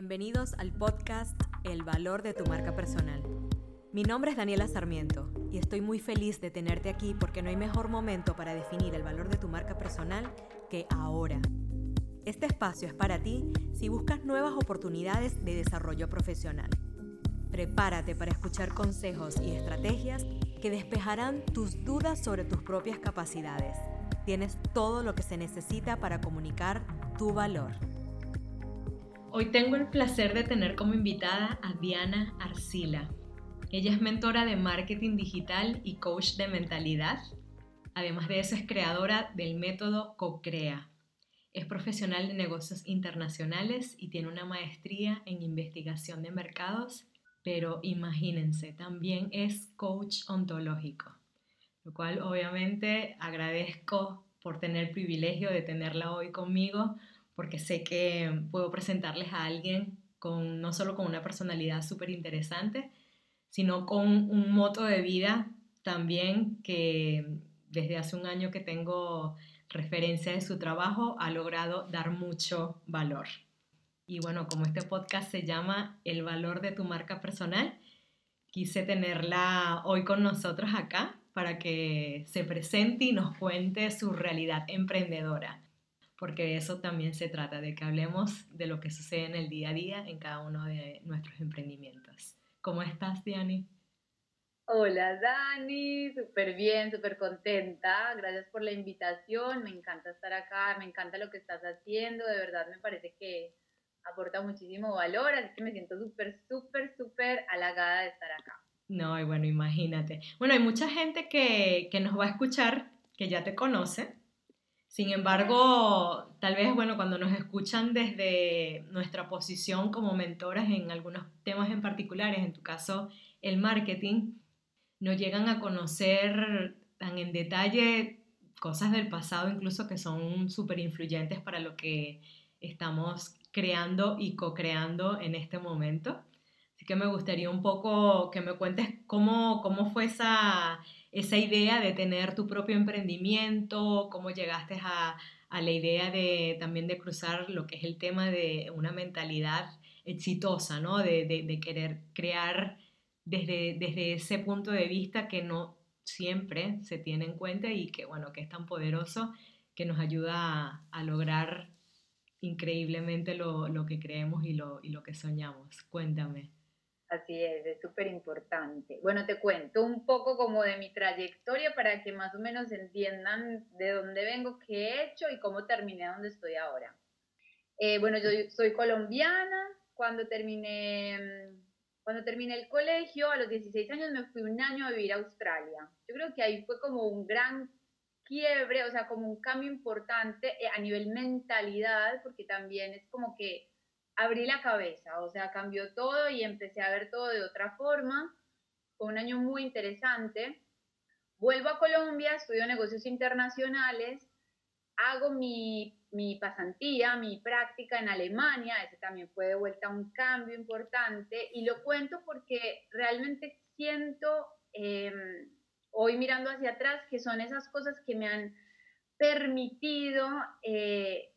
Bienvenidos al podcast El valor de tu marca personal. Mi nombre es Daniela Sarmiento y estoy muy feliz de tenerte aquí porque no hay mejor momento para definir el valor de tu marca personal que ahora. Este espacio es para ti si buscas nuevas oportunidades de desarrollo profesional. Prepárate para escuchar consejos y estrategias que despejarán tus dudas sobre tus propias capacidades. Tienes todo lo que se necesita para comunicar tu valor. Hoy tengo el placer de tener como invitada a Diana Arcila. Ella es mentora de marketing digital y coach de mentalidad. Además de eso es creadora del método CoCrea. Es profesional de negocios internacionales y tiene una maestría en investigación de mercados, pero imagínense, también es coach ontológico, lo cual obviamente agradezco por tener el privilegio de tenerla hoy conmigo, porque sé que puedo presentarles a alguien con no solo con una personalidad súper interesante, sino con un moto de vida también que desde hace un año que tengo referencia de su trabajo, ha logrado dar mucho valor. Y bueno, como este podcast se llama El valor de tu marca personal, quise tenerla hoy con nosotros acá para que se presente y nos cuente su realidad emprendedora, porque de eso también se trata, de que hablemos de lo que sucede en el día a día en cada uno de nuestros emprendimientos. ¿Cómo estás, Diani? Hola Dani, súper bien, súper contenta. Gracias por la invitación. Me encanta estar acá, me encanta lo que estás haciendo. De verdad me parece que aporta muchísimo valor, así que me siento súper, súper, súper halagada de estar acá. No, y bueno, imagínate. Bueno, hay mucha gente que, que nos va a escuchar que ya te conoce. Sin embargo, tal vez, bueno, cuando nos escuchan desde nuestra posición como mentoras en algunos temas en particulares, en tu caso el marketing, no llegan a conocer tan en detalle cosas del pasado incluso que son súper influyentes para lo que estamos creando y co-creando en este momento. Así que me gustaría un poco que me cuentes cómo, cómo fue esa, esa idea de tener tu propio emprendimiento, cómo llegaste a, a la idea de también de cruzar lo que es el tema de una mentalidad exitosa, ¿no? De, de, querer crear desde, ese punto de vista que no siempre se tiene en cuenta y que, bueno, que es tan poderoso que nos ayuda a, lograr increíblemente lo, que creemos y lo, y lo que soñamos. Cuéntame. Así es, es súper importante. Bueno, te cuento un poco como de mi trayectoria para que más o menos entiendan de dónde vengo, qué he hecho y cómo terminé donde estoy ahora. Eh, bueno, yo soy colombiana. Cuando terminé cuando terminé el colegio, a los 16 años me fui un año a vivir a Australia. Yo creo que ahí fue como un gran quiebre, o sea, como un cambio importante eh, a nivel mentalidad, porque también es como que abrí la cabeza, o sea, cambió todo y empecé a ver todo de otra forma. Fue un año muy interesante. Vuelvo a Colombia, estudio negocios internacionales, hago mi mi pasantía, mi práctica en Alemania, ese también fue de vuelta un cambio importante y lo cuento porque realmente siento em, hoy mirando hacia atrás que son esas cosas que me han permitido eh,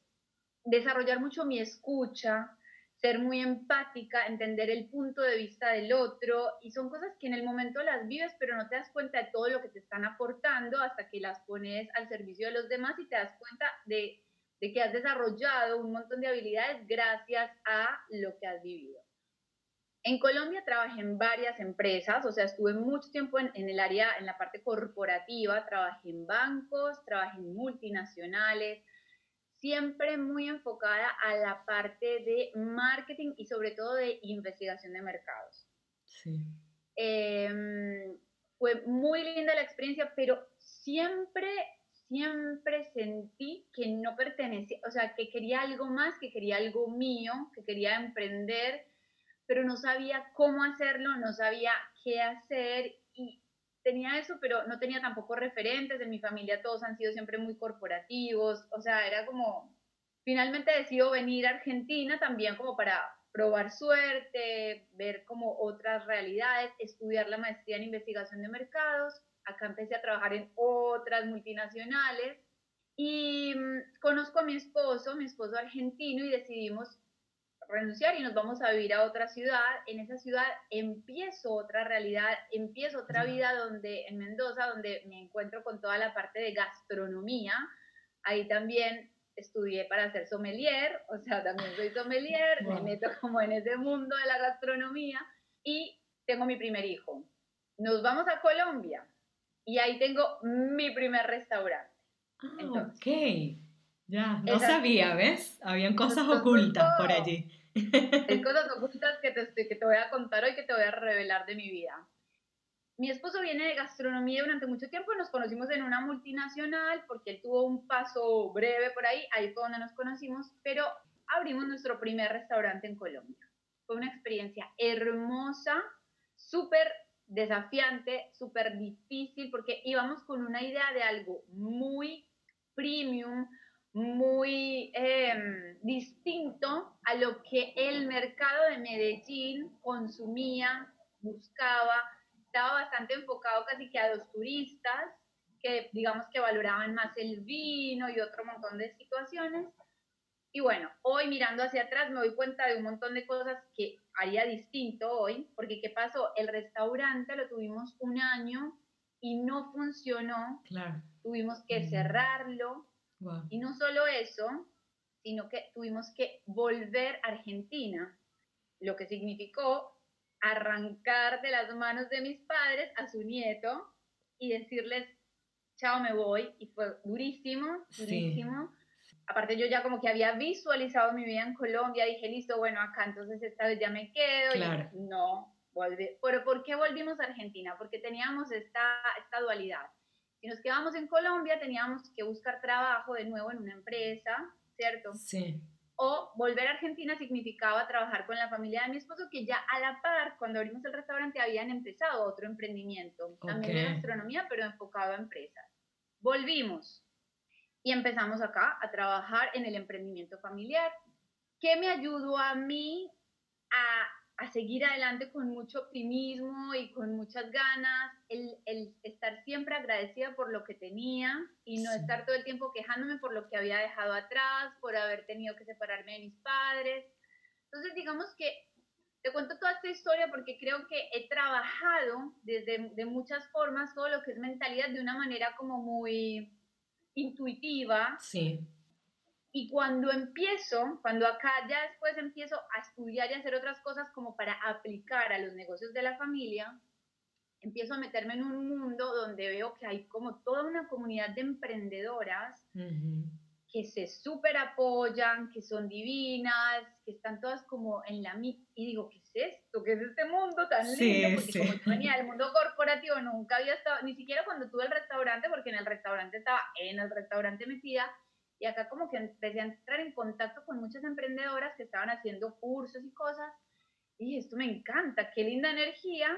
desarrollar mucho mi escucha, ser muy empática, entender el punto de vista del otro y son cosas que en el momento las vives pero no te das cuenta de todo lo que te están aportando hasta que las pones al servicio de los demás y te das cuenta de de que has desarrollado un montón de habilidades gracias a lo que has vivido. En Colombia trabajé en varias empresas, o sea, estuve mucho tiempo en, el área, en la parte corporativa, trabajé en bancos, trabajé en multinacionales, siempre muy enfocada a la parte de marketing y sobre todo de investigación de mercados. Sí. Em, fue muy linda la experiencia, pero siempre siempre sentí que no pertenecía, o sea, que quería algo más, que quería algo mío, que quería emprender, pero no sabía cómo hacerlo, no sabía qué hacer y tenía eso, pero no tenía tampoco referentes. En mi familia todos han sido siempre muy corporativos, o sea, era como, finalmente decido venir a Argentina también como para probar suerte, ver como otras realidades, estudiar la maestría en investigación de mercados acá empecé a trabajar en otras multinacionales y mm, conozco a mi esposo, mi esposo argentino, y decidimos renunciar y nos vamos a vivir a otra ciudad. En esa ciudad empiezo otra realidad, empiezo otra vida donde en Mendoza, donde me encuentro con toda la parte de gastronomía. Ahí también estudié para ser sommelier, o sea, también soy sommelier, me meto como en ese mundo de la gastronomía y tengo mi primer hijo. Nos vamos a Colombia y ahí tengo mi primer restaurante. Ah, ok, ya, no sabía, ¿ves? Habían cosas ocultas por allí. Hay cosas ocultas que te, que te voy a contar hoy, que te voy a revelar de mi vida. Mi esposo viene de gastronomía durante mucho tiempo, nos conocimos en una multinacional porque él tuvo un paso breve por ahí, ahí fue donde nos conocimos, pero abrimos nuestro primer restaurante en Colombia. Fue una experiencia hermosa, súper desafiante, súper difícil, porque íbamos con una idea de algo muy premium, muy em, distinto a lo que el mercado de Medellín consumía, buscaba, estaba bastante enfocado casi que a los turistas, que digamos que valoraban más el vino y otro montón de situaciones. Y bueno, hoy mirando hacia atrás me doy cuenta de un montón de cosas que haría distinto hoy, porque ¿qué pasó? El restaurante lo tuvimos un año y no funcionó. Claro. Tuvimos que mm. Cerrarlo. Y no solo eso, sino que tuvimos que volver a Argentina, lo que significó arrancar de las manos de mis padres a su nieto y decirles, chao, me voy. Y fue durísimo, durísimo. Aparte yo ya como que había visualizado mi vida en Colombia, dije, listo, bueno, acá entonces esta vez ya me quedo. Claro. no, volví. Pero ¿por qué volvimos a Argentina? Porque teníamos esta, esta dualidad. Si nos quedamos en Colombia, teníamos que buscar trabajo de nuevo en una empresa, ¿cierto? Sí o volver a Argentina significaba trabajar con la familia de mi esposo, que ya a la par, cuando abrimos el restaurante, habían empezado otro emprendimiento, también de gastronomía, pero enfocado a empresas. Volvimos y empezamos acá a trabajar en el emprendimiento familiar. ¿Qué me ayudó a mí a a seguir adelante con mucho optimismo y con muchas ganas, el, el, estar siempre agradecida por lo que tenía y no estar todo el tiempo quejándome por lo que había dejado atrás, por haber tenido que separarme de mis padres. Entonces, digamos que te cuento toda esta historia porque creo que he trabajado desde de muchas formas todo lo que es mentalidad de una manera como muy intuitiva. Sí. Y cuando empiezo, cuando acá ya después empiezo a estudiar y hacer otras cosas como para aplicar a los negocios de la familia, empiezo a meterme en un mundo donde veo que hay como toda una comunidad de emprendedoras que se súper apoyan, que son divinas, que están todas como en la... Y digo, ¿qué es esto? ¿Qué es este mundo tan lindo? Porque como yo venía del mundo corporativo, nunca había estado, ni siquiera cuando tuve el restaurante, porque en el restaurante estaba en el restaurante metida, y acá como que empecé a entrar en contacto con muchas emprendedoras que estaban haciendo cursos y cosas. Y esto me encanta, qué linda energía.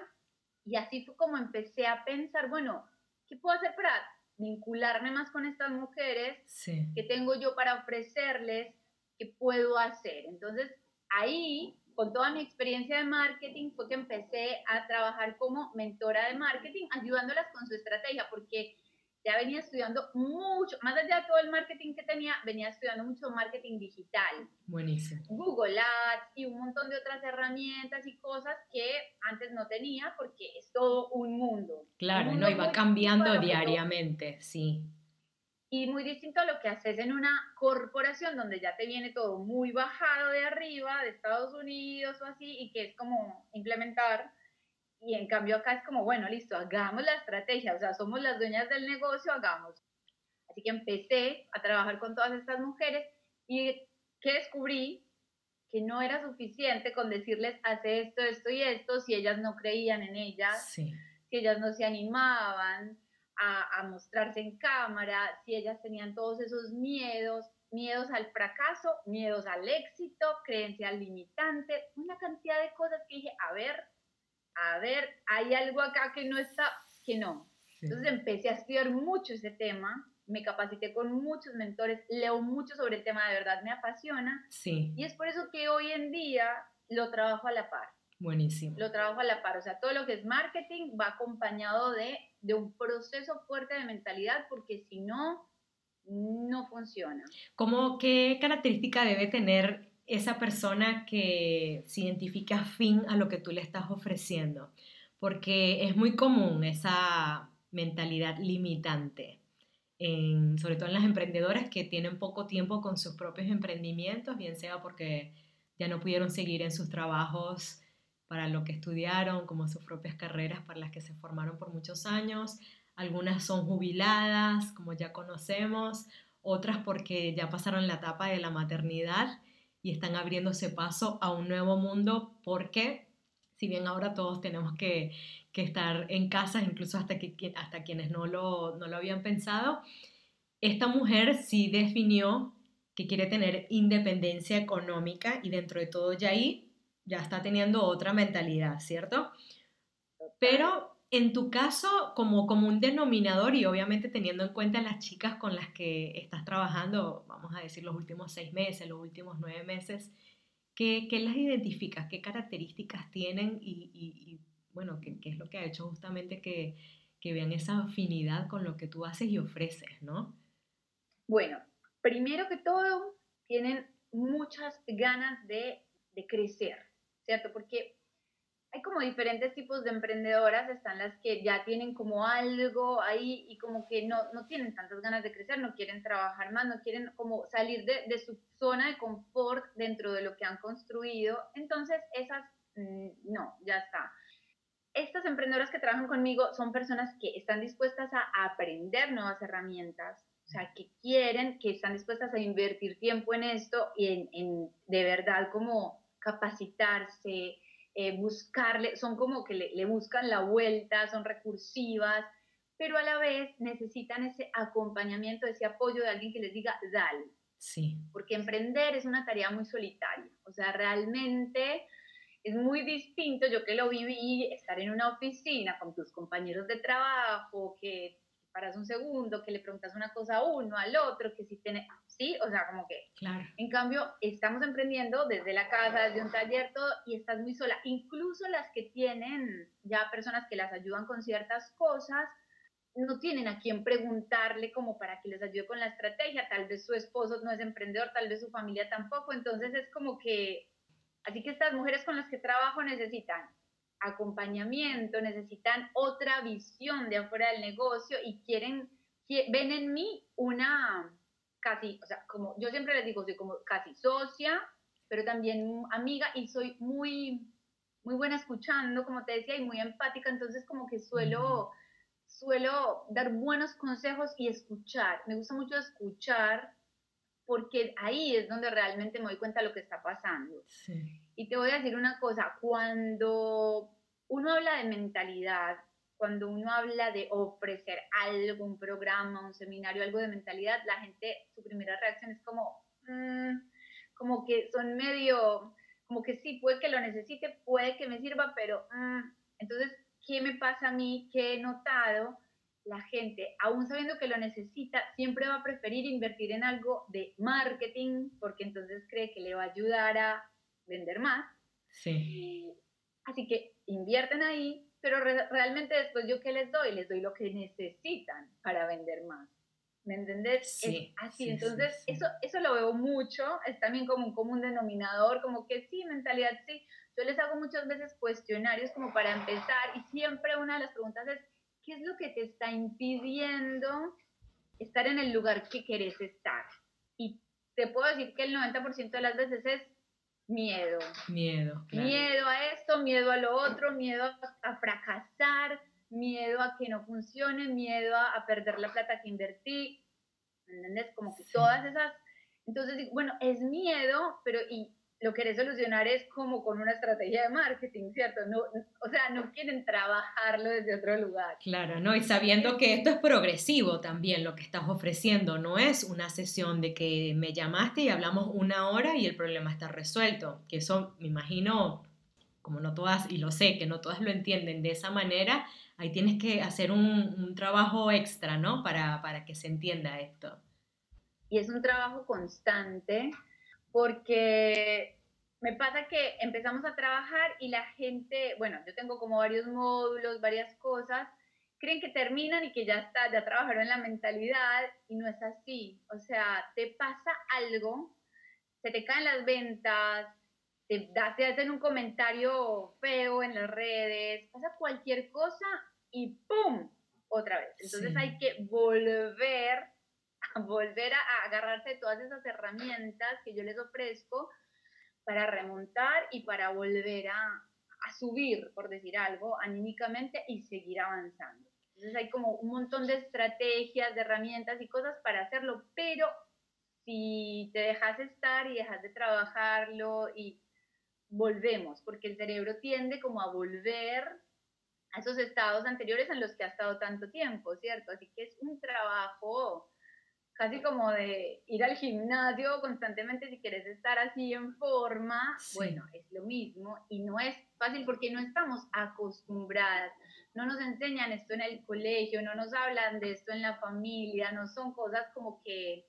Y así fue como empecé a pensar, bueno, ¿qué puedo hacer para vincularme más con estas mujeres? Sí. ¿Qué tengo yo para ofrecerles? ¿Qué puedo hacer? Entonces, ahí, con toda mi experiencia de marketing, fue que empecé a trabajar como mentora de marketing, ayudándolas con su estrategia, porque ya venía estudiando mucho, más allá de todo el marketing que tenía, venía estudiando mucho marketing digital. Buenísimo. Google Ads y un montón de otras herramientas y cosas que antes no tenía porque es todo un mundo. Claro, no, iba cambiando diariamente, sí. Y muy distinto a lo que haces en una corporación donde ya te viene todo muy bajado de arriba, de Estados Unidos o así, y que es como implementar y en cambio acá es como, bueno, listo, hagamos la estrategia, o sea, somos las dueñas del negocio, hagamos. Así que empecé a trabajar con todas estas mujeres y que descubrí que no era suficiente con decirles, hace esto, esto y esto, si ellas no creían en ellas, si ellas no se animaban a, a mostrarse en cámara, si ellas tenían todos esos miedos, miedos al fracaso, miedos al éxito, creencias limitantes, una cantidad de cosas que dije, a ver, a ver, hay algo acá que no está, que no. Entonces empecé a estudiar mucho ese tema, me capacité con muchos mentores, leo mucho sobre el tema, de verdad me apasiona. Sí. Y es por eso que hoy en día lo trabajo a la par. Buenísimo. Lo trabajo a la par, o sea, todo lo que es marketing va acompañado de, de un proceso fuerte de mentalidad, porque si no, no funciona. ¿Cómo, qué característica debe tener esa persona que se identifica afín a lo que tú le estás ofreciendo, porque es muy común esa mentalidad limitante, sobre todo en las emprendedoras que tienen poco tiempo con sus propios emprendimientos, bien sea porque ya no pudieron seguir en sus trabajos para lo que estudiaron, como sus propias carreras para las que se formaron por muchos años. Algunas son jubiladas, como ya conocemos, otras porque ya pasaron la etapa de la maternidad y están abriéndose paso a un nuevo mundo porque si bien ahora todos tenemos que, estar en casa, incluso hasta, que, hasta quienes no lo, no lo habían pensado, esta mujer sí definió que quiere tener independencia económica y dentro de todo ya ahí ya está teniendo otra mentalidad, ¿cierto? Pero en tu caso, como, como un denominador y obviamente teniendo en cuenta las chicas con las que estás trabajando, vamos a decir los últimos seis meses, los últimos nueve meses, ¿qué, qué las identificas? ¿Qué características tienen? Y, bueno, ¿qué, ¿qué, es lo que ha hecho justamente que, que vean esa afinidad con lo que tú haces y ofreces, ¿no? Bueno, primero que todo, tienen muchas ganas de, de crecer, ¿cierto? Porque hay como diferentes tipos de emprendedoras, están las que ya tienen como algo ahí y como que no, no tienen tantas ganas de crecer, no quieren trabajar más, no quieren como salir de, de su zona de confort dentro de lo que han construido. Entonces, esas, mm, no, ya está. Estas emprendedoras que trabajan conmigo son personas que están dispuestas a aprender nuevas herramientas, o sea, que quieren, que están dispuestas a invertir tiempo en esto y en, en de verdad como capacitarse, eh, buscarle, son como que le, buscan la vuelta, son recursivas, pero a la vez necesitan ese acompañamiento, ese apoyo de alguien que les diga, dale. Sí. Porque emprender es una tarea muy solitaria, o sea, realmente es muy distinto, yo que lo viví, estar en una oficina con tus compañeros de trabajo, que paras un segundo, que le preguntas una cosa a uno, al otro, que si tiene, sí, o sea, como que. Claro. En cambio, estamos emprendiendo desde la casa, desde un taller, todo, y estás muy sola. Incluso las que tienen ya personas que las ayudan con ciertas cosas, no tienen a quién preguntarle como para que les ayude con la estrategia. Tal vez su esposo no es emprendedor, tal vez su familia tampoco. Entonces es como que, así que estas mujeres con las que trabajo necesitan acompañamiento, necesitan otra visión de afuera del negocio y quieren, ven en mí una casi, o sea, como yo siempre les digo, soy como casi socia, pero también amiga y soy muy, muy buena escuchando, como te decía, y muy empática, entonces como que suelo, suelo dar buenos consejos y escuchar. Me gusta mucho escuchar porque ahí es donde realmente me doy cuenta de lo que está pasando. Y te voy a decir una cosa, cuando uno habla de mentalidad, cuando uno habla de ofrecer algo, un programa, un seminario, algo de mentalidad, la gente, su primera reacción es como, mm", como que son medio, como que sí, puede que lo necesite, puede que me sirva, pero mm". entonces, ¿qué me pasa a mí? ¿Qué he notado? La gente, aún sabiendo que lo necesita, siempre va a preferir invertir en algo de marketing, porque entonces cree que le va a ayudar a vender más. Sí. Así que invierten ahí, pero realmente después yo qué les doy? Les doy lo que necesitan para vender más. ¿Me entendés? Sí, así, entonces Eso, eso lo veo mucho, es también como un común denominador, como que sí, mentalidad sí. Yo les hago muchas veces cuestionarios como para empezar y siempre una de las preguntas es, ¿qué es lo que te está impidiendo estar en el lugar que querés estar? Y te puedo decir que el 90% de las veces es miedo. Miedo. Miedo a esto, miedo a lo otro, miedo a, fracasar, miedo a que no funcione, miedo a, perder la plata que invertí. ¿Entiendes? Como que todas esas. Entonces, bueno, es miedo, pero y lo querés solucionar es como con una estrategia de marketing, ¿cierto? No, o sea, no quieren trabajarlo desde otro lugar. Claro, ¿no? Y sabiendo que esto es progresivo también lo que estás ofreciendo, no es una sesión de que me llamaste y hablamos una hora y el problema está resuelto, que eso me imagino, como no todas, y lo sé, que no todas lo entienden de esa manera, ahí tienes que hacer un, un trabajo extra, ¿no? Para, para que se entienda esto. Y es un trabajo constante porque me pasa que empezamos a trabajar y la gente, bueno, yo tengo como varios módulos, varias cosas, creen que terminan y que ya está, ya trabajaron en la mentalidad y no es así. O sea, te pasa algo, se te caen las ventas, te, te hacen un comentario feo en las redes, pasa cualquier cosa y ¡pum! Otra vez. Entonces hay que volver volver a agarrarse de todas esas herramientas que yo les ofrezco para remontar y para volver a, subir, por decir algo, anímicamente y seguir avanzando. Entonces hay como un montón de estrategias, de herramientas y cosas para hacerlo, pero si te dejas estar y dejas de trabajarlo y volvemos, porque el cerebro tiende como a volver a esos estados anteriores en los que ha estado tanto tiempo, ¿cierto? Así que es un trabajo casi como de ir al gimnasio constantemente si quieres estar así en forma, bueno, es lo mismo y no es fácil porque no estamos acostumbradas, no nos enseñan esto en el colegio, no nos hablan de esto en la familia, no son cosas como que,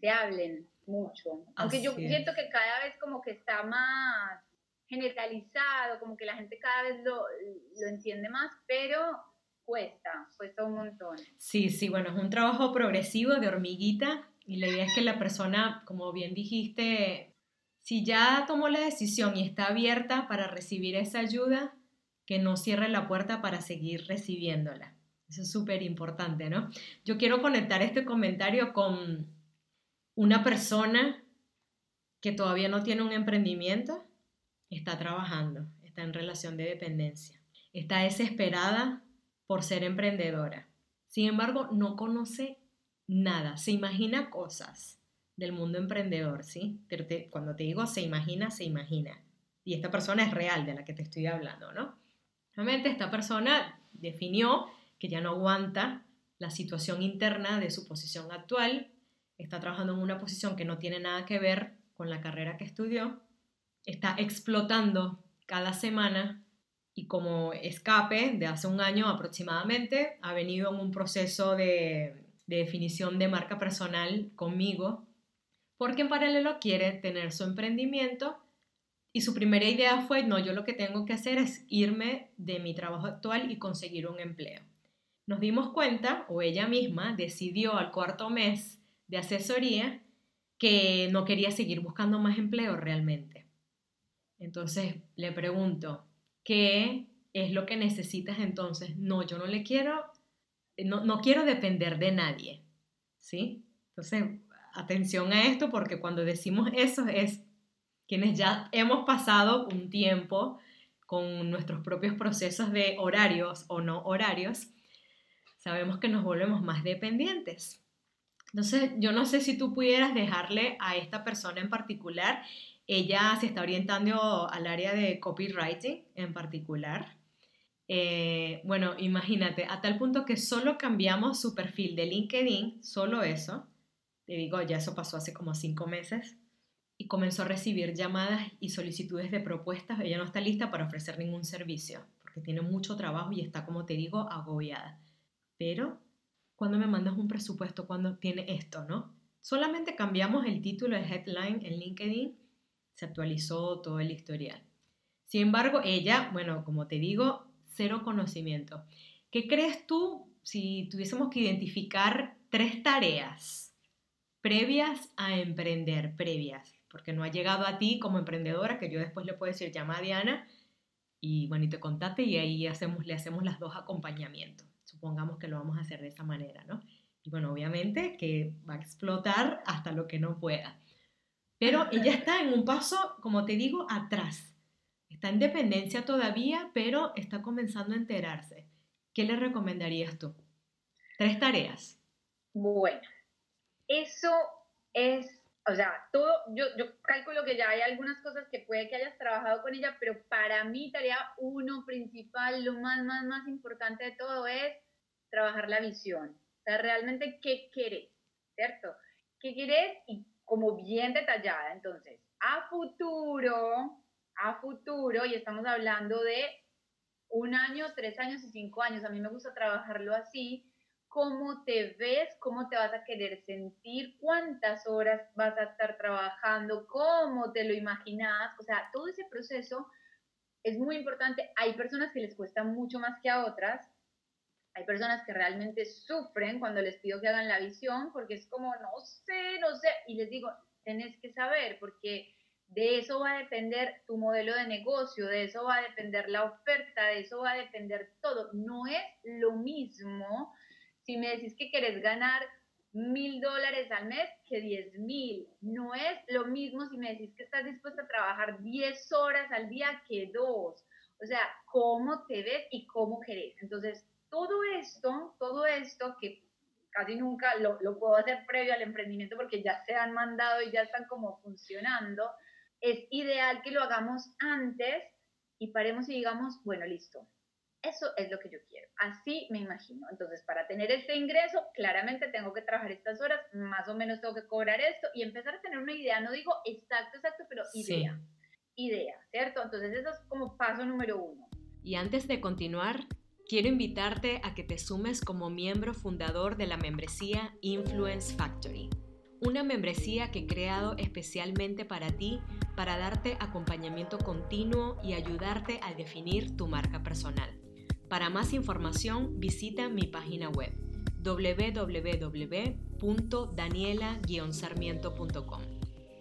se hablen mucho. Aunque yo siento que cada vez como que está más generalizado, como que la gente cada vez lo, lo entiende más, pero cuesta, cuesta un montón. Sí, sí, bueno, es un trabajo progresivo de hormiguita y la idea es que la persona, como bien dijiste, si ya tomó la decisión y está abierta para recibir esa ayuda, que no cierre la puerta para seguir recibiéndola. Eso es súper importante, ¿no? Yo quiero conectar este comentario con una persona que todavía no tiene un emprendimiento, está trabajando, está en relación de dependencia, está desesperada por ser emprendedora. Sin embargo, no conoce nada, se imagina cosas del mundo emprendedor, ¿sí? Cuando te digo se imagina, se imagina. Y esta persona es real de la que te estoy hablando, ¿no? Realmente esta persona definió que ya no aguanta la situación interna de su posición actual, está trabajando en una posición que no tiene nada que ver con la carrera que estudió, está explotando cada semana y como escape de hace un año aproximadamente, ha venido en un proceso de, definición de marca personal conmigo, porque en paralelo quiere tener su emprendimiento y su primera idea fue, no, yo lo que tengo que hacer es irme de mi trabajo actual y conseguir un empleo. Nos dimos cuenta, o ella misma decidió al cuarto mes de asesoría, que no quería seguir buscando más empleo realmente. Entonces le pregunto, ¿Qué es lo que necesitas entonces? No, yo no le quiero, no, no quiero depender de nadie, ¿sí? Entonces, atención a esto porque cuando decimos eso es quienes ya hemos pasado un tiempo con nuestros propios procesos de horarios o no horarios, sabemos que nos volvemos más dependientes. Entonces, yo no sé si tú pudieras dejarle a esta persona en particular ella se está orientando al área de copywriting en particular. Eh, bueno, imagínate, a tal punto que solo cambiamos su perfil de LinkedIn, solo eso, te digo, ya eso pasó hace como cinco meses, y comenzó a recibir llamadas y solicitudes de propuestas. Ella no está lista para ofrecer ningún servicio, porque tiene mucho trabajo y está, como te digo, agobiada. Pero, cuando me mandas un presupuesto, cuando tiene esto, ¿no? Solamente cambiamos el título de headline en LinkedIn se actualizó todo el historial. Sin embargo, ella, bueno, como te digo, cero conocimiento. ¿Qué crees tú si tuviésemos que identificar tres tareas previas a emprender, previas? Porque no ha llegado a ti como emprendedora, que yo después le puedo decir, llama a Diana y bueno, y te contate y ahí hacemos, le hacemos las dos acompañamientos. Supongamos que lo vamos a hacer de esa manera, ¿no? Y bueno, obviamente que va a explotar hasta lo que no pueda. Pero ella está en un paso, como te digo, atrás. Está en dependencia todavía, pero está comenzando a enterarse. ¿Qué le recomendarías tú? Tres tareas. Bueno, eso es, o sea, todo, yo, yo calculo que ya hay algunas cosas que puede que hayas trabajado con ella, pero para mí tarea uno principal, lo más, más, más importante de todo es trabajar la visión. O sea, realmente qué querés, ¿cierto? ¿Qué querés y como bien detallada. Entonces, a futuro, a futuro, y estamos hablando de un año, tres años y cinco años, a mí me gusta trabajarlo así, cómo te ves, cómo te vas a querer sentir, cuántas horas vas a estar trabajando, cómo te lo imaginas, o sea, todo ese proceso es muy importante. Hay personas que les cuesta mucho más que a otras, hay personas que realmente sufren cuando les pido que hagan la visión porque es como, no sé, no sé, y les digo, tenés que saber, porque de eso va a depender tu modelo de negocio, de eso va a depender la oferta, de eso va a depender todo. No es lo mismo si me decís que querés ganar mil dólares al mes que diez mil. No es lo mismo si me decís que estás dispuesta a trabajar diez horas al día que dos. O sea, cómo te ves y cómo querés. Entonces, todo esto, todo esto que casi nunca lo, lo puedo hacer previo al emprendimiento porque ya se han mandado y ya están como funcionando, es ideal que lo hagamos antes y paremos y digamos, bueno, listo, eso es lo que yo quiero. Así me imagino. Entonces, para tener este ingreso, claramente tengo que trabajar estas horas, más o menos tengo que cobrar esto y empezar a tener una idea. No digo exacto, exacto, pero idea. Idea, ¿cierto? Entonces, eso es como paso número uno. Y antes de continuar, quiero invitarte a que te sumes como miembro fundador de la membresía Influence Factory. Una membresía que he creado especialmente para ti para darte acompañamiento continuo y ayudarte a definir tu marca personal. Para más información, visita mi página web www.daniela-sarmiento.com.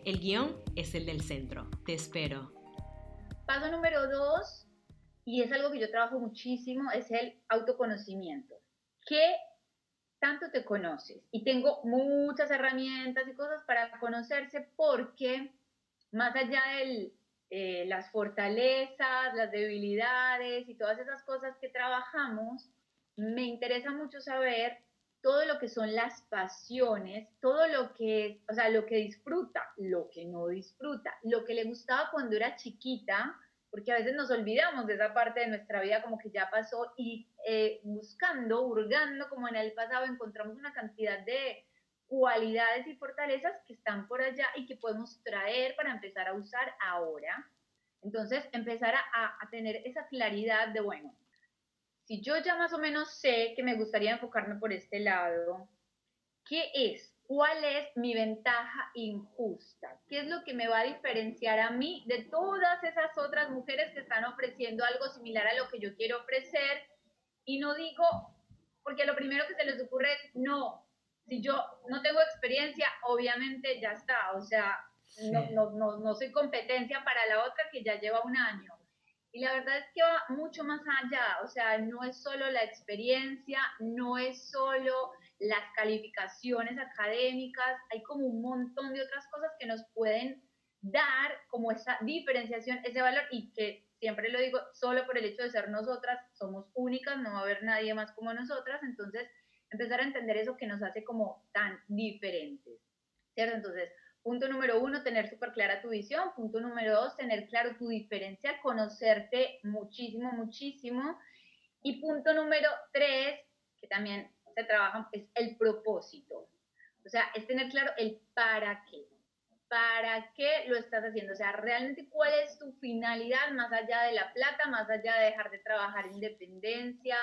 El guion es el del centro. Te espero. Paso número dos, y es algo que yo trabajo muchísimo, es el autoconocimiento. ¿Qué tanto te conoces? Y tengo muchas herramientas y cosas para conocerse porque más allá del eh, las fortalezas, las debilidades y todas esas cosas que trabajamos, me interesa mucho saber todo lo que son las pasiones, todo lo que, o sea, lo que disfruta, lo que no disfruta, lo que le gustaba cuando era chiquita, porque a veces nos olvidamos de esa parte de nuestra vida como que ya pasó y eh, buscando, hurgando como en el pasado, encontramos una cantidad de cualidades y fortalezas que están por allá y que podemos traer para empezar a usar ahora. Entonces, empezar a, a, tener esa claridad de, bueno, si yo ya más o menos sé que me gustaría enfocarme por este lado, ¿qué es? ¿Cuál es mi ventaja injusta? ¿Qué es lo que me va a diferenciar a mí de todas esas otras mujeres que están ofreciendo algo similar a lo que yo quiero ofrecer? Y no digo, porque lo primero que se les ocurre es, no, si yo no tengo experiencia, obviamente ya está, o sea, no, no, no, no soy competencia para la otra que ya lleva un año. Y la verdad es que va mucho más allá, o sea, no es solo la experiencia, no es solo las calificaciones académicas, hay como un montón de otras cosas que nos pueden dar como esa diferenciación, ese valor y que siempre lo digo, solo por el hecho de ser nosotras, somos únicas, no va a haber nadie más como nosotras, entonces empezar a entender eso que nos hace como tan diferentes, ¿cierto? Entonces, punto número uno, tener súper clara tu visión. Punto número dos, tener claro tu diferencia, conocerte muchísimo, muchísimo. Y punto número tres, que también se trabaja, es el propósito. O sea, es tener claro el para qué. ¿Para qué lo estás haciendo? O sea, realmente cuál es tu finalidad más allá de la plata, más allá de dejar de trabajar en independencia,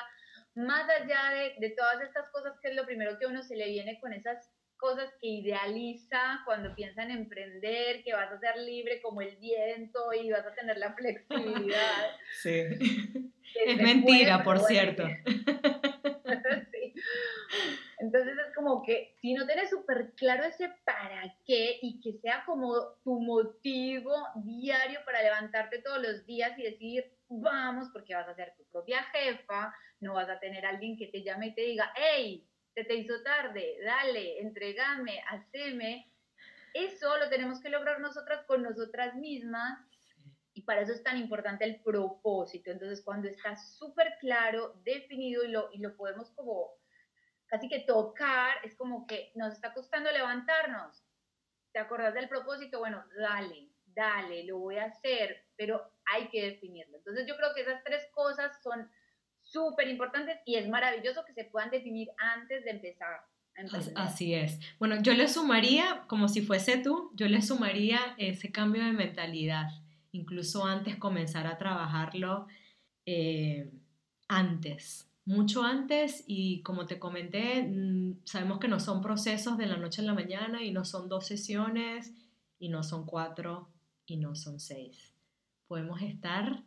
más allá de, de, todas estas cosas, que es lo primero que uno se le viene con esas cosas que idealiza cuando piensa en emprender, que vas a ser libre como el viento y vas a tener la flexibilidad. Sí. Es, mentira, por cierto. Entonces es como que si no tienes súper claro ese para qué y que sea como tu motivo diario para levantarte todos los días y decir, vamos, porque vas a ser tu propia jefa, no vas a tener alguien que te llame y te diga, hey, se te hizo tarde, dale, entregame, haceme. Eso lo tenemos que lograr nosotras con nosotras mismas y para eso es tan importante el propósito. Entonces, cuando está súper claro, definido y lo, y lo podemos como casi que tocar, es como que nos está costando levantarnos. ¿Te acordás del propósito? Bueno, dale, dale, lo voy a hacer, pero hay que definirlo. Entonces yo creo que esas tres cosas son súper importantes y es maravilloso que se puedan definir antes de empezar. Así es. Bueno, yo le sumaría, como si fuese tú, yo le sumaría ese cambio de mentalidad, incluso antes comenzar a trabajarlo eh, antes, mucho antes y como te comenté, mm, sabemos que no son procesos de la noche a la mañana y no son dos sesiones y no son cuatro y no son seis podemos estar.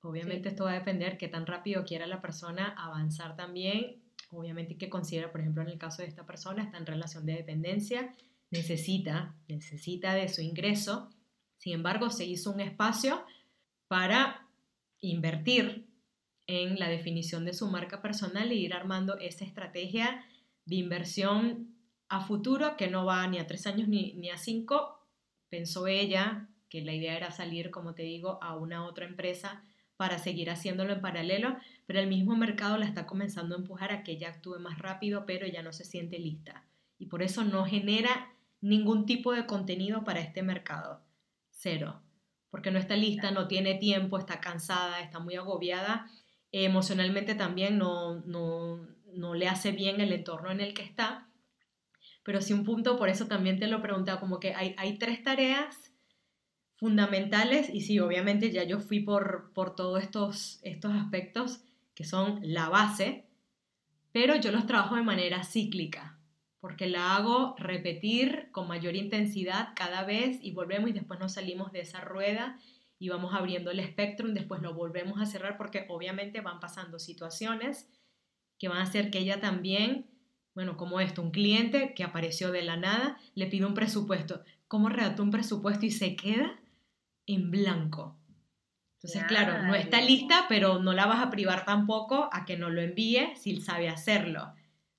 Obviamente esto va a depender qué tan rápido quiera la persona avanzar también. Obviamente que considera, por ejemplo, en el caso de esta persona, está en relación de dependencia necesita, necesita de su ingreso. Sin embargo, se hizo un espacio para invertir en la definición de su marca personal e ir armando esa estrategia de inversión a futuro que no va ni a tres años ni, ni a cinco. Pensó ella que la idea era salir, como te digo, a una otra empresa para seguir haciéndolo en paralelo, pero el mismo mercado la está comenzando a empujar a que ella actúe más rápido, pero ya no se siente lista. Y por eso no genera ningún tipo de contenido para este mercado. Cero. Porque no está lista, no tiene tiempo, está cansada, está muy agobiada. Emocionalmente también no, no, no le hace bien el entorno en el que está. Pero sí un punto, por eso también te lo preguntaba, como que hay, hay tres tareas fundamentales y sí, obviamente ya yo fui por, por todos estos, estos aspectos que son la base, pero yo los trabajo de manera cíclica, porque la hago repetir con mayor intensidad cada vez y volvemos y después nos salimos de esa rueda y vamos abriendo el espectro después lo volvemos a cerrar porque obviamente van pasando situaciones que van a hacer que ella también, bueno, como esto, un cliente que apareció de la nada, le pide un presupuesto. ¿Cómo redactó un presupuesto y se queda? en blanco. Entonces, claro, no está lista, pero no la vas a privar tampoco a que no lo envíe si sabe hacerlo.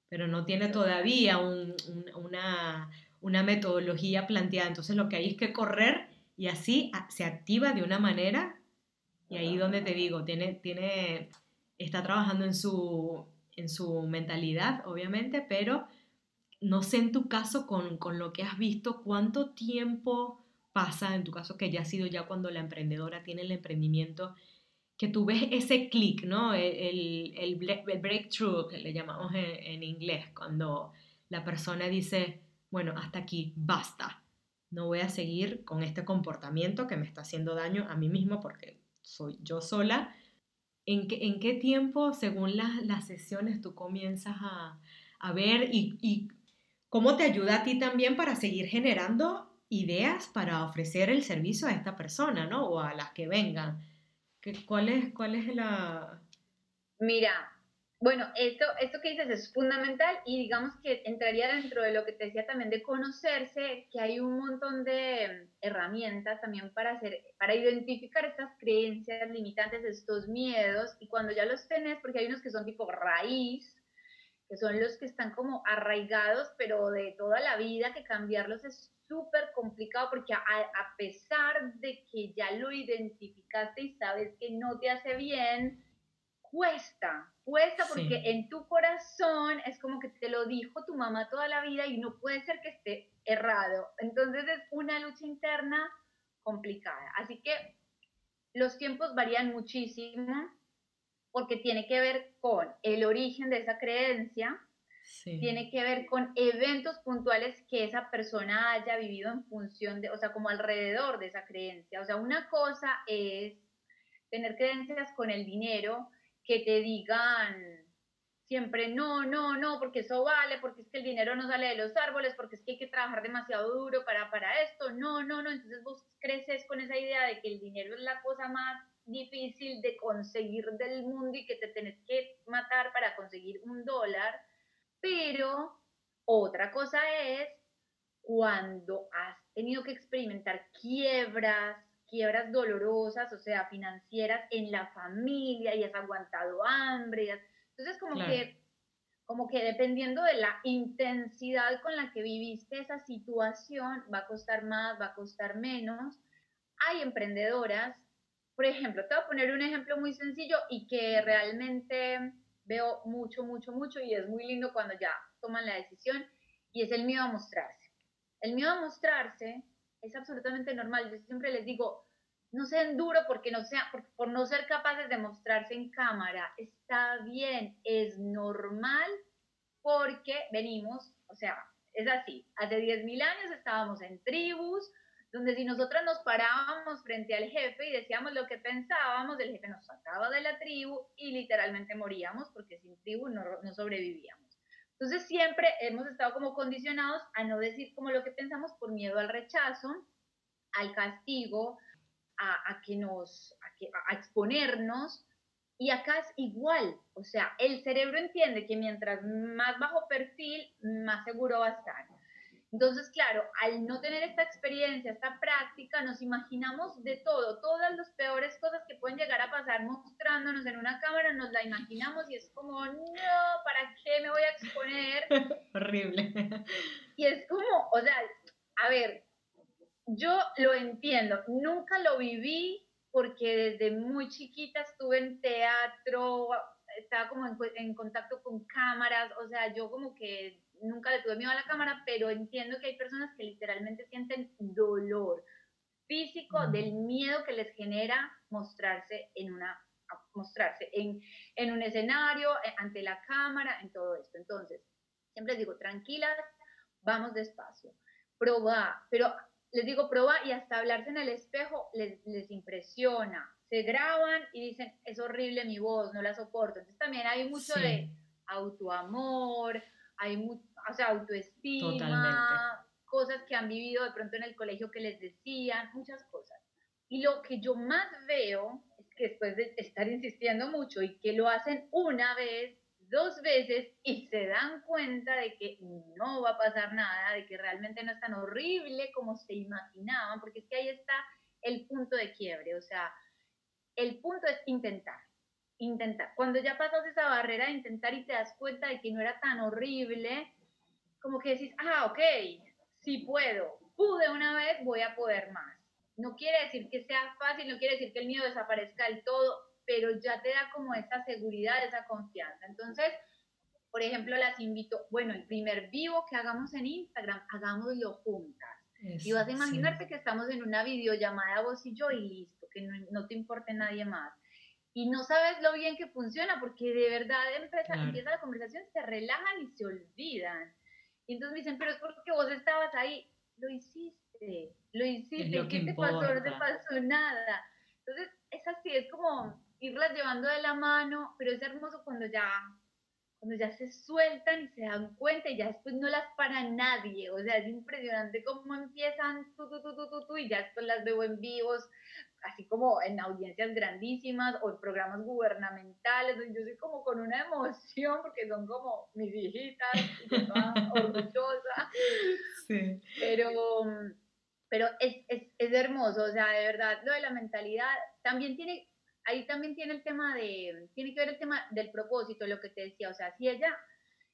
Pero no tiene todavía una, una metodología planteada. Entonces, lo que hay es que correr y así se activa de una manera. Y ahí donde te digo, tiene, tiene, está trabajando en su, en su mentalidad, obviamente, pero no sé en tu caso con, con lo que has visto, cuánto tiempo pasa, en tu caso que ya ha sido ya cuando la emprendedora tiene el emprendimiento, que tú ves ese clic, ¿no? El, el, breakthrough que le llamamos en, inglés, cuando la persona dice, bueno, hasta aquí, basta, no voy a seguir con este comportamiento que me está haciendo daño a mí mismo porque soy yo sola. ¿En qué, en qué tiempo, según las, las sesiones, tú comienzas a, a ver y, y cómo te ayuda a ti también para seguir generando ideas para ofrecer el servicio a esta persona, ¿no? O a las que vengan. ¿Cuál es, cuál es la...? Mira, bueno, esto, esto que dices es fundamental y digamos que entraría dentro de lo que te decía también de conocerse, que hay un montón de herramientas también para, hacer, para identificar estas creencias limitantes, estos miedos, y cuando ya los tenés, porque hay unos que son tipo raíz, que son los que están como arraigados, pero de toda la vida, que cambiarlos es súper complicado porque a, pesar de que ya lo identificaste y sabes que no te hace bien, cuesta, cuesta porque en tu corazón es como que te lo dijo tu mamá toda la vida y no puede ser que esté errado. Entonces es una lucha interna complicada. Así que los tiempos varían muchísimo porque tiene que ver con el origen de esa creencia, tiene que ver con eventos puntuales que esa persona haya vivido en función de, o sea, como alrededor de esa creencia. O sea, una cosa es tener creencias con el dinero que te digan siempre no, no, no, porque eso vale, porque es que el dinero no sale de los árboles, porque es que hay que trabajar demasiado duro para, para esto, no, no, no. Entonces vos creces con esa idea de que el dinero es la cosa más difícil de conseguir del mundo y que te tenés que matar para conseguir un dólar pero otra cosa es cuando has tenido que experimentar quiebras, quiebras dolorosas, o sea, financieras en la familia y has aguantado hambre. Entonces, como que como que dependiendo de la intensidad con la que viviste esa situación, va a costar más, va a costar menos. Hay emprendedoras, por ejemplo, te voy a poner un ejemplo muy sencillo y que realmente veo mucho, mucho, mucho y es muy lindo cuando ya toman la decisión y es el miedo a mostrarse. El miedo a mostrarse es absolutamente normal. Yo siempre les digo, no sean duro porque no sea, por, no ser capaces de mostrarse en cámara. Está bien, es normal porque venimos, o sea, es así. Hace 10.000 años estábamos en tribus, donde si nosotras nos parábamos frente al jefe y decíamos lo que pensábamos, el jefe nos sacaba de la tribu y literalmente moríamos porque sin tribu no, no sobrevivíamos. Entonces siempre hemos estado como condicionados a no decir como lo que pensamos por miedo al rechazo, al castigo, a, que nos, a, que, a exponernos. Y acá es igual, o sea, el cerebro entiende que mientras más bajo perfil, más seguro va a estar. Entonces, claro, al no tener esta experiencia, esta práctica, nos imaginamos de todo, todas las peores cosas que pueden llegar a pasar mostrándonos en una cámara, nos la imaginamos y es como, no, ¿para qué me voy a exponer? Horrible. Y es como, o sea, a ver, yo lo entiendo, nunca lo viví porque desde muy chiquita estuve en teatro, estaba como en, en contacto con cámaras, o sea, yo como que nunca le tuve miedo a la cámara, pero entiendo que hay personas que literalmente sienten dolor físico del miedo que les genera mostrarse en una mostrarse en, en un escenario, eh, ante la cámara, en todo esto. Entonces, siempre les digo, tranquilas, vamos despacio, proba, pero les digo, proba y hasta hablarse en el espejo les, les impresiona. Se graban y dicen, es horrible mi voz, no la soporto. Entonces también hay mucho de autoamor, hay mucho, o sea, autoestima, cosas que han vivido de pronto en el colegio que les decían, muchas cosas. Y lo que yo más veo es que después de estar insistiendo mucho y que lo hacen una vez, dos veces y se dan cuenta de que no va a pasar nada, de que realmente no es tan horrible como se imaginaban, porque es que ahí está el punto de quiebre, o sea, el punto es intentar, intentar. Cuando ya pasas esa barrera de intentar y te das cuenta de que no era tan horrible, como que decís, ah, ok, sí puedo, pude una vez, voy a poder más. No quiere decir que sea fácil, no quiere decir que el miedo desaparezca del todo, pero ya te da como esa seguridad, esa confianza. Entonces, por ejemplo, las invito, bueno, el primer vivo que hagamos en Instagram, hagámoslo juntas. y vas a imaginarte que estamos en una videollamada vos y yo y listo, que no, no, te importe nadie más. Y no sabes lo bien que funciona porque de verdad empieza, empieza la conversación, se relajan y se olvidan. Y entonces me dicen, pero es porque vos estabas ahí. Lo hiciste, lo hiciste. ¿Qué te pasó? No te pasó nada. Entonces, es así, es como irlas llevando de la mano, pero es hermoso cuando ya, cuando ya se sueltan y se dan cuenta y ya después no las para nadie. O sea, es impresionante cómo empiezan tú, tú, tú, tú, tú, y ya después las veo en vivos, así como en audiencias grandísimas o en programas gubernamentales, yo soy como con una emoción porque son como mis hijitas, yo orgullosa, sí. pero, pero es, es, es, hermoso, o sea, de verdad, lo de la mentalidad también tiene, ahí también tiene el tema de, tiene que ver el tema del propósito, lo que te decía, o sea, si ella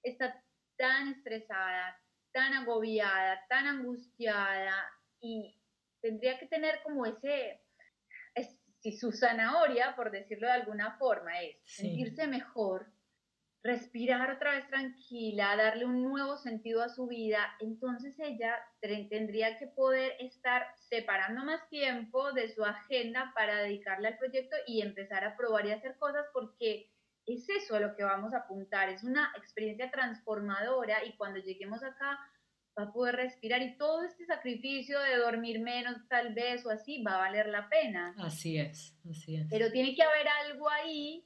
está tan estresada, tan agobiada, tan angustiada y tendría que tener como ese si su zanahoria, por decirlo de alguna forma, es sentirse mejor, respirar otra vez tranquila, darle un nuevo sentido a su vida, entonces ella tendría que poder estar separando más tiempo de su agenda para dedicarle al proyecto y empezar a probar y hacer cosas porque es eso a lo que vamos a apuntar, es una experiencia transformadora y cuando lleguemos acá va a poder respirar y todo este sacrificio de dormir menos tal vez o así va a valer la pena. Así es, así es. Pero tiene que haber algo ahí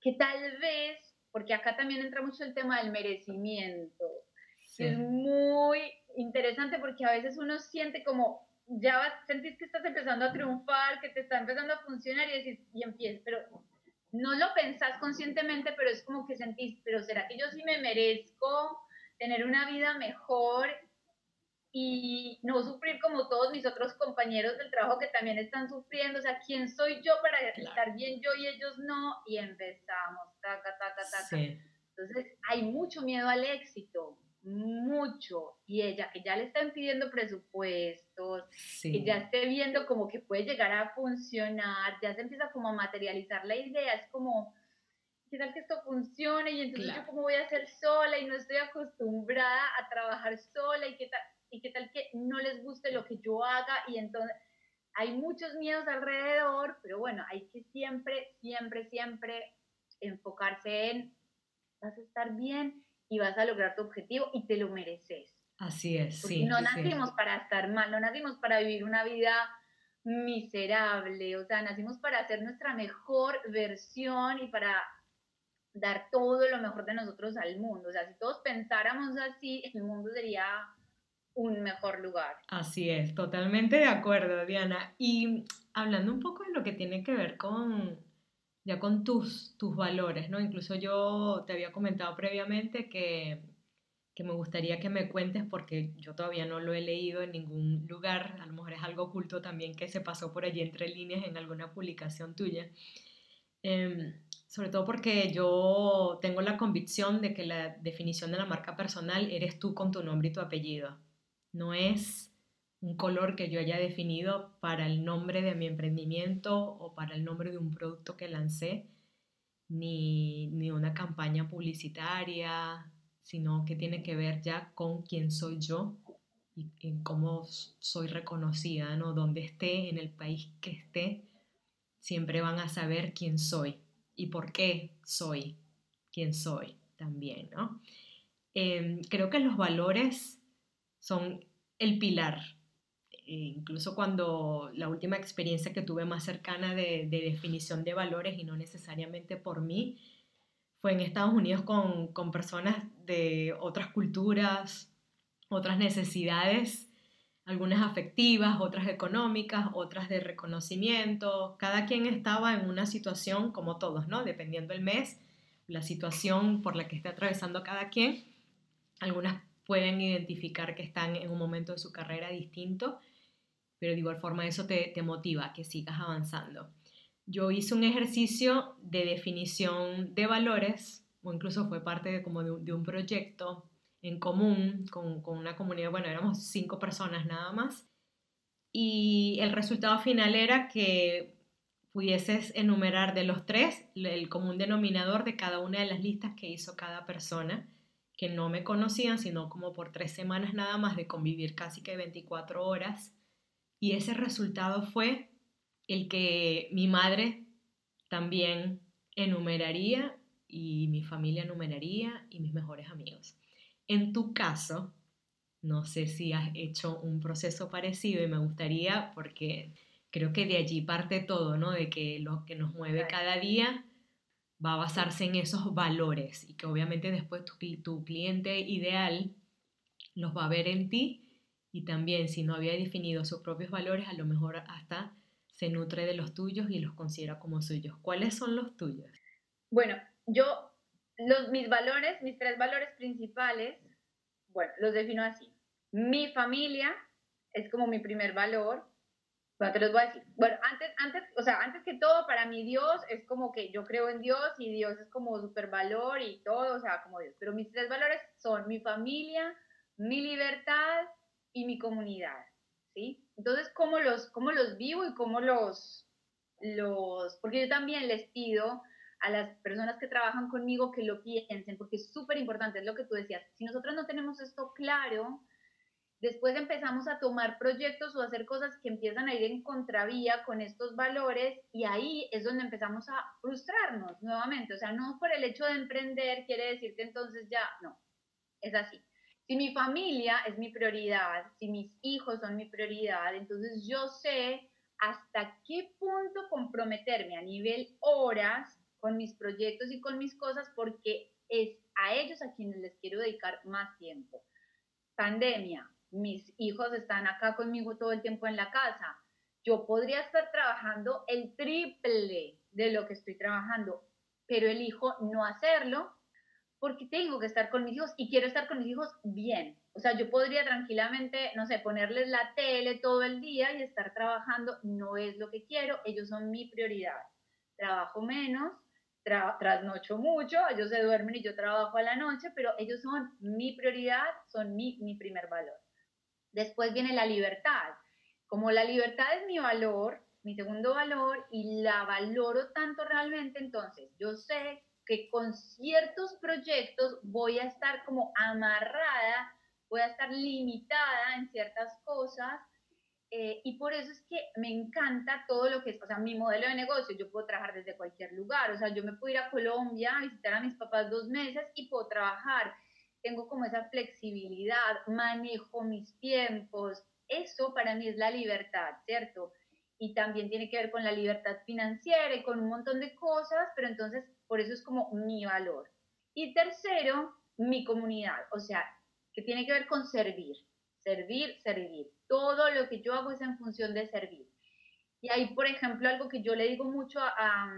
que tal vez, porque acá también entra mucho el tema del merecimiento, es muy interesante porque a veces uno siente como, ya vas, sentís que estás empezando a triunfar, que te está empezando a funcionar y decís, y empiezas, pero no lo pensás conscientemente, pero es como que sentís, pero ¿será que yo sí me merezco? Tener una vida mejor y no sufrir como todos mis otros compañeros del trabajo que también están sufriendo. O sea, ¿quién soy yo para estar bien yo y ellos no? Y empezamos, taca, taca, taca. Entonces, hay mucho miedo al éxito, mucho. Y ella que ya le están pidiendo presupuestos, que ya esté viendo como que puede llegar a funcionar, ya se empieza como a materializar la idea, es como ¿qué tal que esto funcione? Y entonces yo cómo voy a hacer sola y no estoy acostumbrada a trabajar sola y qué tal, y qué tal que no les guste lo que yo haga y entonces hay muchos miedos alrededor, pero bueno, hay que siempre, siempre, siempre enfocarse en vas a estar bien y vas a lograr tu objetivo y te lo mereces. Así es, sí. No nacimos para estar mal, no nacimos para vivir una vida miserable, o sea, nacimos para hacer nuestra mejor versión y para dar todo lo mejor de nosotros al mundo. O sea, si todos pensáramos así, el mundo sería un mejor lugar. Así es, totalmente de acuerdo, Diana. Y hablando un poco de lo que tiene que ver con ya con tus, tus valores, ¿no? Incluso yo te había comentado previamente que que me gustaría que me cuentes porque yo todavía no lo he leído en ningún lugar, a lo mejor es algo oculto también que se pasó por allí entre líneas en alguna publicación tuya. Em, sobre todo porque yo tengo la convicción de que la definición de la marca personal eres tú con tu nombre y tu apellido. No es un color que yo haya definido para el nombre de mi emprendimiento o para el nombre de un producto que lancé, ni, ni una campaña publicitaria, sino que tiene que ver ya con quién soy yo y, en cómo soy reconocida, ¿no? Donde esté, en el país que esté, siempre van a saber quién soy y por qué soy quién soy también, ¿no? Em, creo que los valores son el pilar. E incluso cuando la última experiencia que tuve más cercana de, de definición de valores y no necesariamente por mí, fue en Estados Unidos con, con personas de otras culturas, otras necesidades, algunas afectivas, otras económicas, otras de reconocimiento. Cada quien estaba en una situación como todos, ¿no? Dependiendo el mes, la situación por la que esté atravesando cada quien. Algunas pueden identificar que están en un momento de su carrera distinto, pero de igual forma eso te, te motiva a que sigas avanzando yo hice un ejercicio de definición de valores, o incluso fue parte de, como de, un proyecto en común con, con, una comunidad, bueno, éramos cinco personas nada más, y el resultado final era que pudieses enumerar de los tres el común denominador de cada una de las listas que hizo cada persona, que no me conocían, sino como por tres semanas nada más de convivir casi que 24 horas, y ese resultado fue el que mi madre también enumeraría y mi familia enumeraría y mis mejores amigos. En tu caso, no sé si has hecho un proceso parecido y me gustaría porque creo que de allí parte todo, ¿no? De que lo que nos mueve cada día va a basarse en esos valores y que obviamente después tu, tu cliente ideal los va a ver en ti y también si no había definido sus propios valores, a lo mejor hasta se nutre de los tuyos y los considera como suyos. ¿Cuáles son los tuyos? Bueno, yo, los, mis valores, mis tres valores principales, bueno, los defino así. Mi familia es como mi primer valor. Bueno, te los voy a decir. Bueno, antes, antes, o sea, antes que todo, para mí Dios es como que yo creo en Dios y Dios es como super valor y todo, o sea, como Dios. Pero mis tres valores son mi familia, mi libertad y mi comunidad. ¿sí? Entonces, ¿cómo los, cómo los vivo y cómo los, los, porque yo también les pido a las personas que trabajan conmigo que lo piensen, porque es súper importante, es lo que tú decías, si nosotros no tenemos esto claro, después empezamos a tomar proyectos o hacer cosas que empiezan a ir en contravía con estos valores y ahí es donde empezamos a frustrarnos nuevamente, o sea, no por el hecho de emprender quiere decir que entonces ya, no, es así. Si mi familia es mi prioridad, si mis hijos son mi prioridad, entonces yo sé hasta qué punto comprometerme a nivel horas con mis proyectos y con mis cosas porque es a ellos a quienes les quiero dedicar más tiempo. Pandemia, mis hijos están acá conmigo todo el tiempo en la casa. Yo podría estar trabajando el triple de lo que estoy trabajando, pero elijo no hacerlo porque tengo que estar con mis hijos y quiero estar con mis hijos bien. O sea, yo podría tranquilamente, no sé, ponerles la tele todo el día y estar trabajando, no es lo que quiero, ellos son mi prioridad. Trabajo menos, trasnocho mucho, ellos se duermen y yo trabajo a la noche, pero ellos son mi prioridad, son mi, mi primer valor. Después viene la libertad. Como la libertad es mi valor, mi segundo valor, y la valoro tanto realmente, entonces yo sé que con ciertos proyectos voy a estar como amarrada, voy a estar limitada en ciertas cosas. Eh, y por eso es que me encanta todo lo que es, o sea, mi modelo de negocio, yo puedo trabajar desde cualquier lugar, o sea, yo me puedo ir a Colombia a visitar a mis papás dos meses y puedo trabajar, tengo como esa flexibilidad, manejo mis tiempos, eso para mí es la libertad, ¿cierto? Y también tiene que ver con la libertad financiera y con un montón de cosas, pero entonces por eso es como mi valor. Y tercero, mi comunidad, o sea, que tiene que ver con servir, servir, servir. Todo lo que yo hago es en función de servir. Y ahí, por ejemplo, algo que yo le digo mucho a,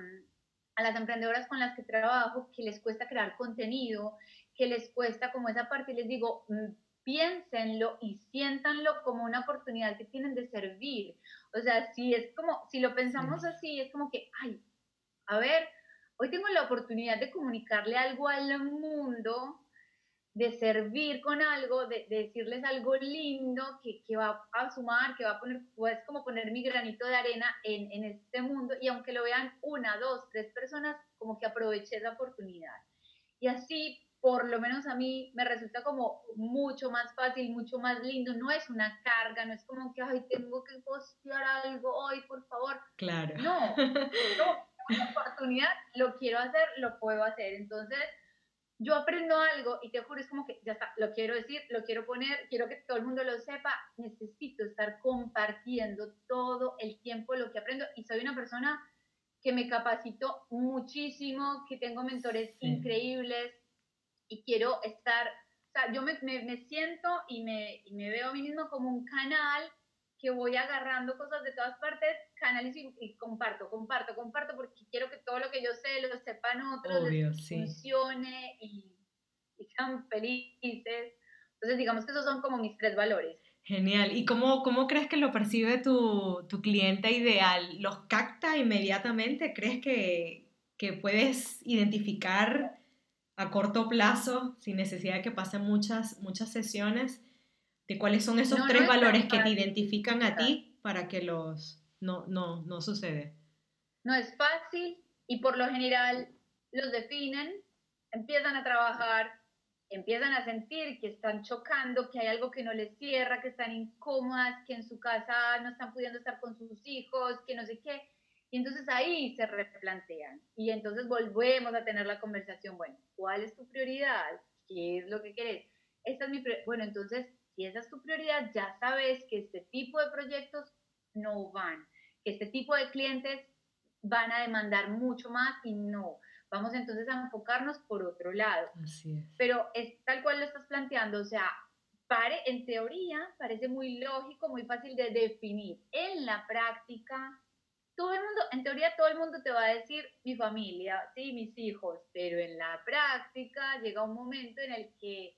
a las emprendedoras con las que trabajo, que les cuesta crear contenido, que les cuesta como esa parte y les digo, mm, piénsenlo y siéntanlo como una oportunidad que tienen de servir. O sea, si es como, si lo pensamos así, es como que, ay, a ver, hoy tengo la oportunidad de comunicarle algo al mundo, de servir con algo, de, decirles algo lindo que, que, va a sumar, que va a poner, pues como poner mi granito de arena en, en este mundo y aunque lo vean una, dos, tres personas, como que aproveché esa oportunidad. Y así por lo menos a mí me resulta como mucho más fácil, mucho más lindo, no es una carga, no es como que, ay, tengo que postear algo hoy, por favor. Claro. No, no, una oportunidad, lo quiero hacer, lo puedo hacer. Entonces, yo aprendo algo y te juro, es como que ya está, lo quiero decir, lo quiero poner, quiero que todo el mundo lo sepa, necesito estar compartiendo todo el tiempo lo que aprendo y soy una persona que me capacito muchísimo, que tengo mentores increíbles, y quiero estar, o sea, yo me, me, siento y me, y me, veo a mí mismo como un canal que voy agarrando cosas de todas partes, canales y, comparto, comparto, comparto, porque quiero que todo lo que yo sé lo sepan otros, funcione y, y sean felices. Entonces, digamos que esos son como mis tres valores. Genial. ¿Y cómo, cómo crees que lo percibe tu, tu cliente ideal? ¿Los capta inmediatamente? ¿Crees que, que puedes identificar a corto plazo, sin necesidad de que pasen muchas, muchas sesiones, de cuáles son esos tres valores que te identifican a ti para que los no, no, no sucede. No es fácil y por lo general los definen, empiezan a trabajar, empiezan a sentir que están chocando, que hay algo que no les cierra, que están incómodas, que en su casa no están pudiendo estar con sus hijos, que no sé qué. Y entonces ahí se replantean y entonces volvemos a tener la conversación, bueno, ¿cuál es tu prioridad? ¿Qué es lo que querés? Esta es mi bueno, entonces, si esa es tu prioridad, ya sabes que este tipo de proyectos no van, que este tipo de clientes van a demandar mucho más y no. Vamos entonces a enfocarnos por otro lado. Así es. Pero es tal cual lo estás planteando, o sea, pare, en teoría parece muy lógico, muy fácil de definir. En la práctica todo el mundo, en teoría todo el mundo te va a decir mi familia, sí, mis hijos, pero en la práctica llega un momento en el que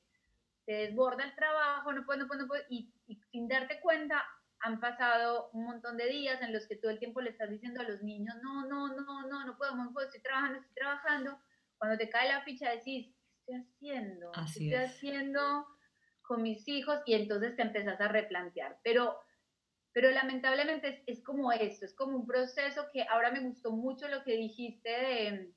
te desborda el trabajo, no puedo, no puedo, no puedo, y, sin darte cuenta han pasado un montón de días en los que todo el tiempo le estás diciendo a los niños, no, no, no, no, no puedo, no puedo, estoy trabajando, estoy trabajando. Cuando te cae la ficha decís, ¿qué estoy haciendo? ¿Qué estoy haciendo con mis hijos? Y entonces te empezás a replantear. Pero pero lamentablemente es, como esto, es como un proceso que ahora me gustó mucho lo que dijiste de,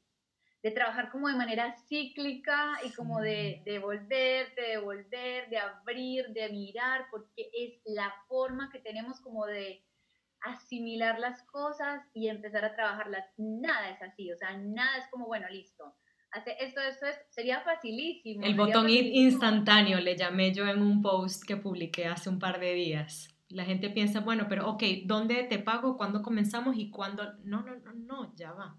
de trabajar como de manera cíclica y como de, de volver, de devolver, de abrir, de mirar, porque es la forma que tenemos como de asimilar las cosas y empezar a trabajarlas. Nada es así, o sea, nada es como, bueno, listo. Hace esto, esto, esto, sería facilísimo. El botón instantáneo le llamé yo en un post que publiqué hace un par de días la gente piensa, bueno, pero ok, ¿dónde te pago? ¿Cuándo comenzamos? ¿Y cuándo? No, no, no, no, ya va.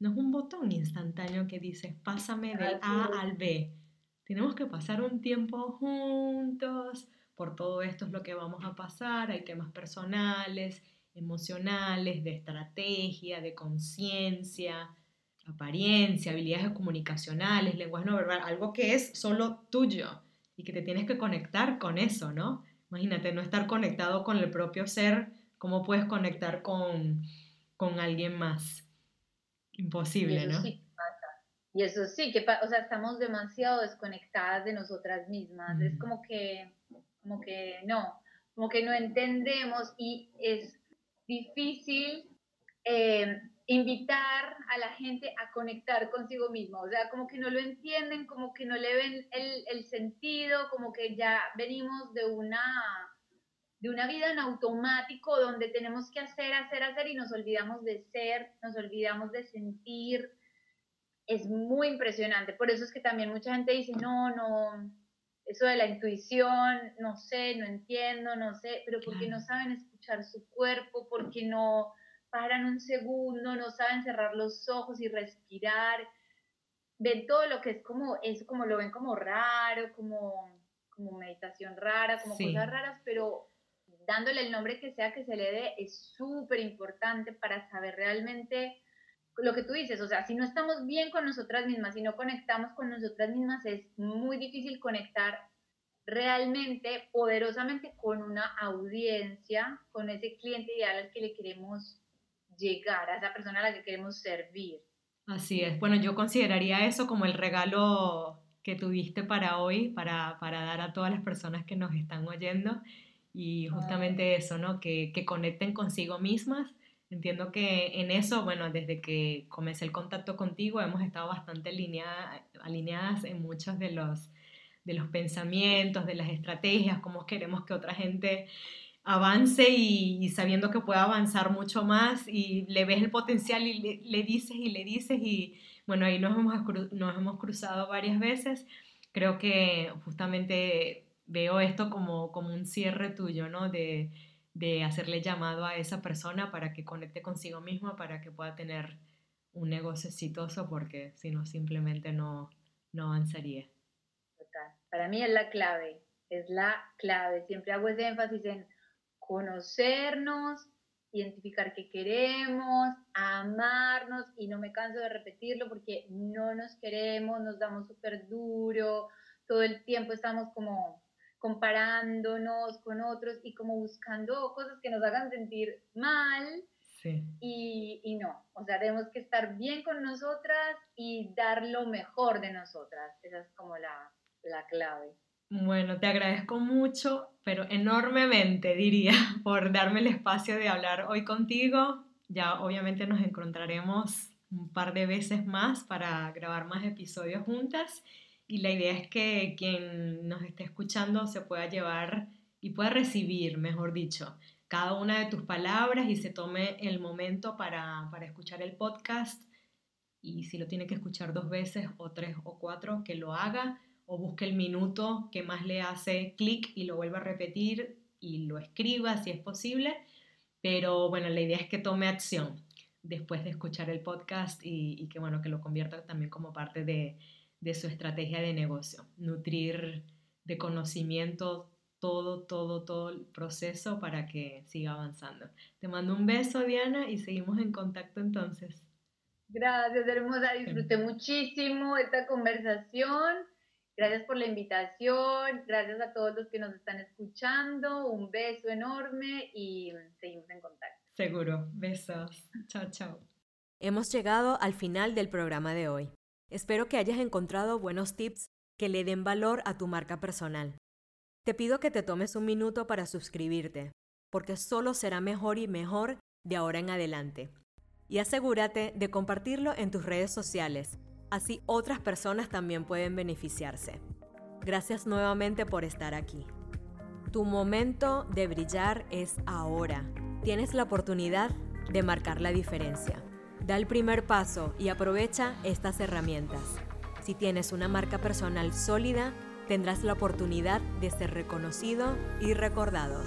No es un botón instantáneo que dice, pásame del A al B. Tenemos que pasar un tiempo juntos. Por todo esto es lo que vamos a pasar. Hay temas personales, emocionales, de estrategia, de conciencia, apariencia, habilidades comunicacionales, lenguaje no verbal, algo que es solo tuyo y que te tienes que conectar con eso, ¿no? Imagínate, no estar conectado con el propio ser, ¿cómo puedes conectar con, con alguien más? Imposible, ¿no? Sí pasa. Y eso sí, que o sea, estamos demasiado desconectadas de nosotras mismas. Es como que, como que no, como que no entendemos y es difícil eh, invitar a la gente a conectar consigo mismo, o sea, como que no lo entienden, como que no le ven el, el sentido, como que ya venimos de una, de una vida en automático donde tenemos que hacer, hacer, hacer y nos olvidamos de ser, nos olvidamos de sentir. Es muy impresionante, por eso es que también mucha gente dice, no, no, eso de la intuición, no sé, no entiendo, no sé, pero porque no saben escuchar su cuerpo, porque no paran un segundo, no saben cerrar los ojos y respirar, ven todo lo que es como, eso como lo ven como raro, como, como meditación rara, como cosas raras, pero dándole el nombre que sea que se le dé es súper importante para saber realmente lo que tú dices, o sea, si no estamos bien con nosotras mismas, si no conectamos con nosotras mismas, es muy difícil conectar realmente, poderosamente con una audiencia, con ese cliente ideal al que le queremos llegar, a esa persona a la que queremos servir. Así es. Bueno, yo consideraría eso como el regalo que tuviste para hoy, para, para dar a todas las personas que nos están oyendo. Y justamente eso, ¿no? Que, que conecten consigo mismas. Entiendo que en eso, bueno, desde que comencé el contacto contigo, hemos estado bastante alineada, alineadas en muchos de los, de los pensamientos, de las estrategias, cómo queremos que otra gente avance y, sabiendo que puede avanzar mucho más y le ves el potencial y le, le dices y le dices y bueno, ahí nos hemos, nos hemos cruzado varias veces. Creo que justamente veo esto como, como un cierre tuyo, ¿no? De, de hacerle llamado a esa persona para que conecte consigo misma, para que pueda tener un negocio exitoso, porque si no, simplemente no, no avanzaría. Total. Para mí es la clave, es la clave. Siempre hago ese énfasis en conocernos, identificar qué queremos, amarnos, y no me canso de repetirlo porque no nos queremos, nos damos súper duro, todo el tiempo estamos como comparándonos con otros y como buscando cosas que nos hagan sentir mal. Y, y, no, o sea, tenemos que estar bien con nosotras y dar lo mejor de nosotras. Esa es como la, la clave. Bueno, te agradezco mucho, pero enormemente diría, por darme el espacio de hablar hoy contigo. Ya obviamente nos encontraremos un par de veces más para grabar más episodios juntas y la idea es que quien nos esté escuchando se pueda llevar y pueda recibir, mejor dicho, cada una de tus palabras y se tome el momento para, para escuchar el podcast y si lo tiene que escuchar dos veces o tres o cuatro, que lo haga o busque el minuto que más le hace clic y lo vuelva a repetir y lo escriba si es posible. Pero bueno, la idea es que tome acción después de escuchar el podcast y, que bueno, que lo convierta también como parte de, de su estrategia de negocio. Nutrir de conocimiento todo, todo, todo el proceso para que siga avanzando. Te mando un beso, Diana, y seguimos en contacto entonces. Gracias, hermosa. Disfruté muchísimo esta conversación. Gracias por la invitación, gracias a todos los que nos están escuchando, un beso enorme y seguimos en contacto. Seguro, besos. Chao, chao. Hemos llegado al final del programa de hoy. Espero que hayas encontrado buenos tips que le den valor a tu marca personal. Te pido que te tomes un minuto para suscribirte, porque solo será mejor y mejor de ahora en adelante. Y asegúrate de compartirlo en tus redes sociales Así otras personas también pueden beneficiarse. Gracias nuevamente por estar aquí. Tu momento de brillar es ahora. Tienes la oportunidad de marcar la diferencia. Da el primer paso y aprovecha estas herramientas. Si tienes una marca personal sólida, tendrás la oportunidad de ser reconocido y recordado.